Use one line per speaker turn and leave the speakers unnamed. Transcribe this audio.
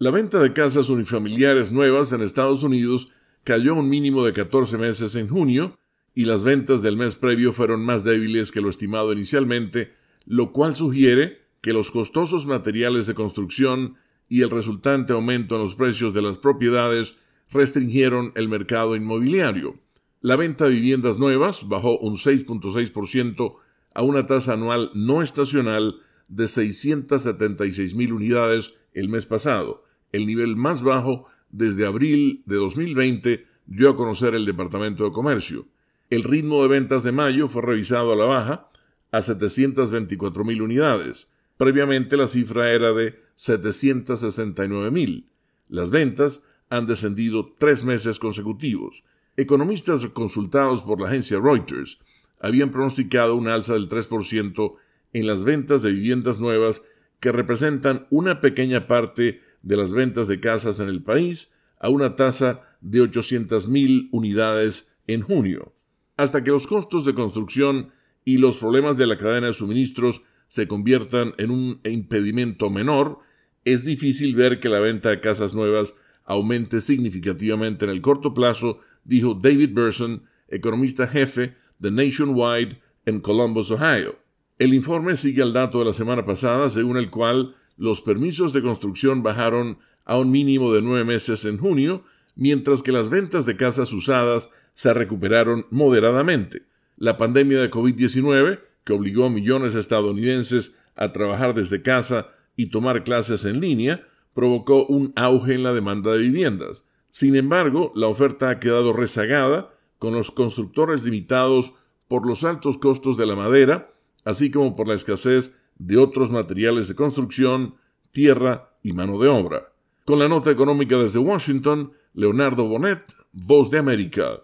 La venta de casas unifamiliares nuevas en Estados Unidos cayó un mínimo de 14 meses en junio y las ventas del mes previo fueron más débiles que lo estimado inicialmente, lo cual sugiere que los costosos materiales de construcción y el resultante aumento en los precios de las propiedades restringieron el mercado inmobiliario. La venta de viviendas nuevas bajó un 6.6% a una tasa anual no estacional de 676 mil unidades el mes pasado, el nivel más bajo desde abril de 2020, dio a conocer el Departamento de Comercio. El ritmo de ventas de mayo fue revisado a la baja a 724 mil unidades. Previamente la cifra era de 769 mil. Las ventas han descendido tres meses consecutivos. Economistas consultados por la agencia Reuters habían pronosticado una alza del 3% en las ventas de viviendas nuevas que representan una pequeña parte de las ventas de casas en el país a una tasa de 800.000 unidades en junio. Hasta que los costos de construcción y los problemas de la cadena de suministros se conviertan en un impedimento menor, es difícil ver que la venta de casas nuevas aumente significativamente en el corto plazo, dijo David Burson, economista jefe de Nationwide en Columbus, Ohio. El informe sigue al dato de la semana pasada, según el cual los permisos de construcción bajaron a un mínimo de nueve meses en junio, mientras que las ventas de casas usadas se recuperaron moderadamente. La pandemia de COVID-19, que obligó a millones de estadounidenses a trabajar desde casa y tomar clases en línea, provocó un auge en la demanda de viviendas. Sin embargo, la oferta ha quedado rezagada, con los constructores limitados por los altos costos de la madera, así como por la escasez de otros materiales de construcción, tierra y mano de obra. Con la nota económica desde Washington, Leonardo Bonet, Voz de América.